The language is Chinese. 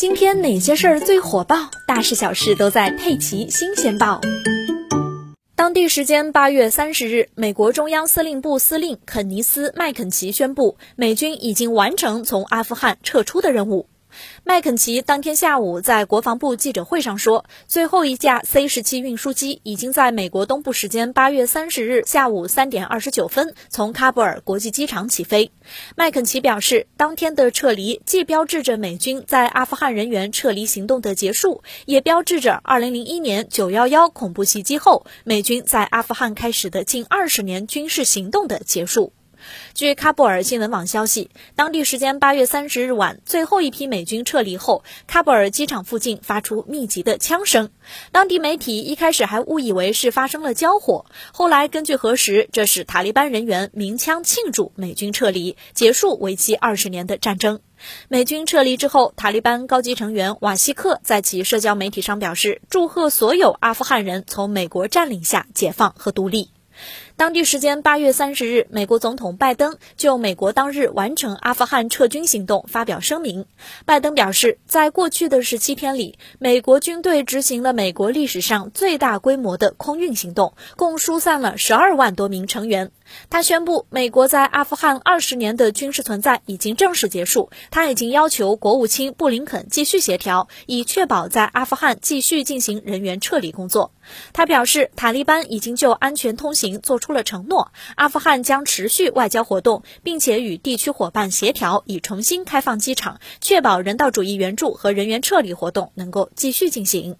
今天哪些事儿最火爆？大事小事都在《佩奇新鲜报》。当地时间八月三十日，美国中央司令部司令肯尼斯·麦肯齐宣布，美军已经完成从阿富汗撤出的任务。麦肯齐当天下午在国防部记者会上说，最后一架 C 十七运输机已经在美国东部时间八月三十日下午三点二十九分从喀布尔国际机场起飞。麦肯齐表示，当天的撤离既标志着美军在阿富汗人员撤离行动的结束，也标志着二零零一年九幺幺恐怖袭击后美军在阿富汗开始的近二十年军事行动的结束。据喀布尔新闻网消息，当地时间八月三十日晚，最后一批美军撤离后，喀布尔机场附近发出密集的枪声。当地媒体一开始还误以为是发生了交火，后来根据核实，这是塔利班人员鸣枪庆祝美军撤离，结束为期二十年的战争。美军撤离之后，塔利班高级成员瓦西克在其社交媒体上表示，祝贺所有阿富汗人从美国占领下解放和独立。当地时间八月三十日，美国总统拜登就美国当日完成阿富汗撤军行动发表声明。拜登表示，在过去的十七天里，美国军队执行了美国历史上最大规模的空运行动，共疏散了十二万多名成员。他宣布，美国在阿富汗二十年的军事存在已经正式结束。他已经要求国务卿布林肯继续协调，以确保在阿富汗继续进行人员撤离工作。他表示，塔利班已经就安全通行做出了承诺，阿富汗将持续外交活动，并且与地区伙伴协调，以重新开放机场，确保人道主义援助和人员撤离活动能够继续进行。